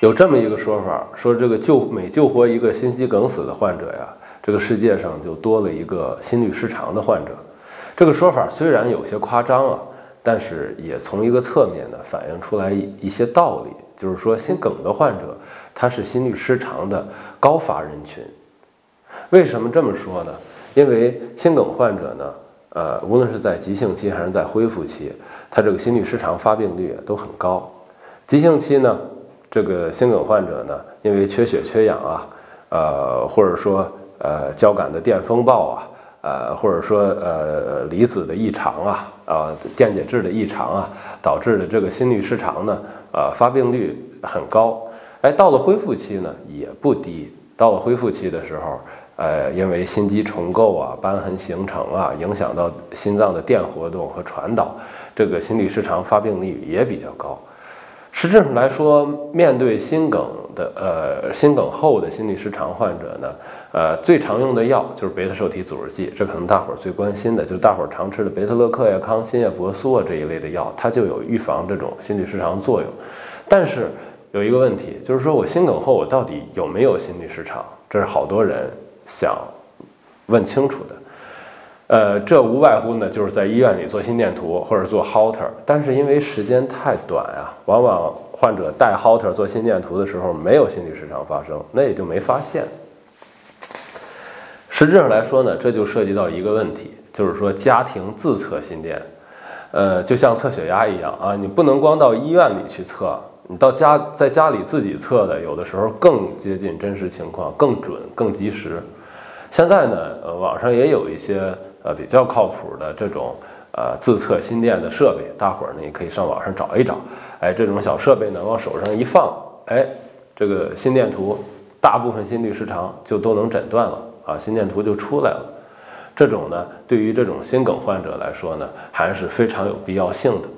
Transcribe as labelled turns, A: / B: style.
A: 有这么一个说法，说这个救每救活一个心肌梗死的患者呀，这个世界上就多了一个心律失常的患者。这个说法虽然有些夸张啊，但是也从一个侧面呢反映出来一些道理，就是说心梗的患者他是心律失常的高发人群。为什么这么说呢？因为心梗患者呢，呃，无论是在急性期还是在恢复期，他这个心律失常发病率都很高。急性期呢？这个心梗患者呢，因为缺血缺氧啊，呃，或者说呃交感的电风暴啊，呃，或者说呃离子的异常啊，啊电解质的异常啊，导致的这个心律失常呢，呃发病率很高。哎，到了恢复期呢也不低。到了恢复期的时候，呃，因为心肌重构啊、瘢痕形成啊，影响到心脏的电活动和传导，这个心律失常发病率也比较高。实质上来说，面对心梗的呃心梗后的心律失常患者呢，呃最常用的药就是贝塔受体阻滞剂，这可能大伙儿最关心的，就是大伙儿常吃的贝塔乐克呀、康欣呀、博苏啊这一类的药，它就有预防这种心律失常作用。但是有一个问题，就是说我心梗后我到底有没有心律失常？这是好多人想问清楚的。呃，这无外乎呢，就是在医院里做心电图或者做 Holter，但是因为时间太短啊，往往患者带 Holter 做心电图的时候没有心律失常发生，那也就没发现。实质上来说呢，这就涉及到一个问题，就是说家庭自测心电，呃，就像测血压一样啊，你不能光到医院里去测，你到家在家里自己测的，有的时候更接近真实情况，更准、更及时。现在呢，呃，网上也有一些。呃，比较靠谱的这种呃自测心电的设备，大伙儿呢也可以上网上找一找。哎，这种小设备呢往手上一放，哎，这个心电图大部分心律失常就都能诊断了啊，心电图就出来了。这种呢，对于这种心梗患者来说呢，还是非常有必要性的。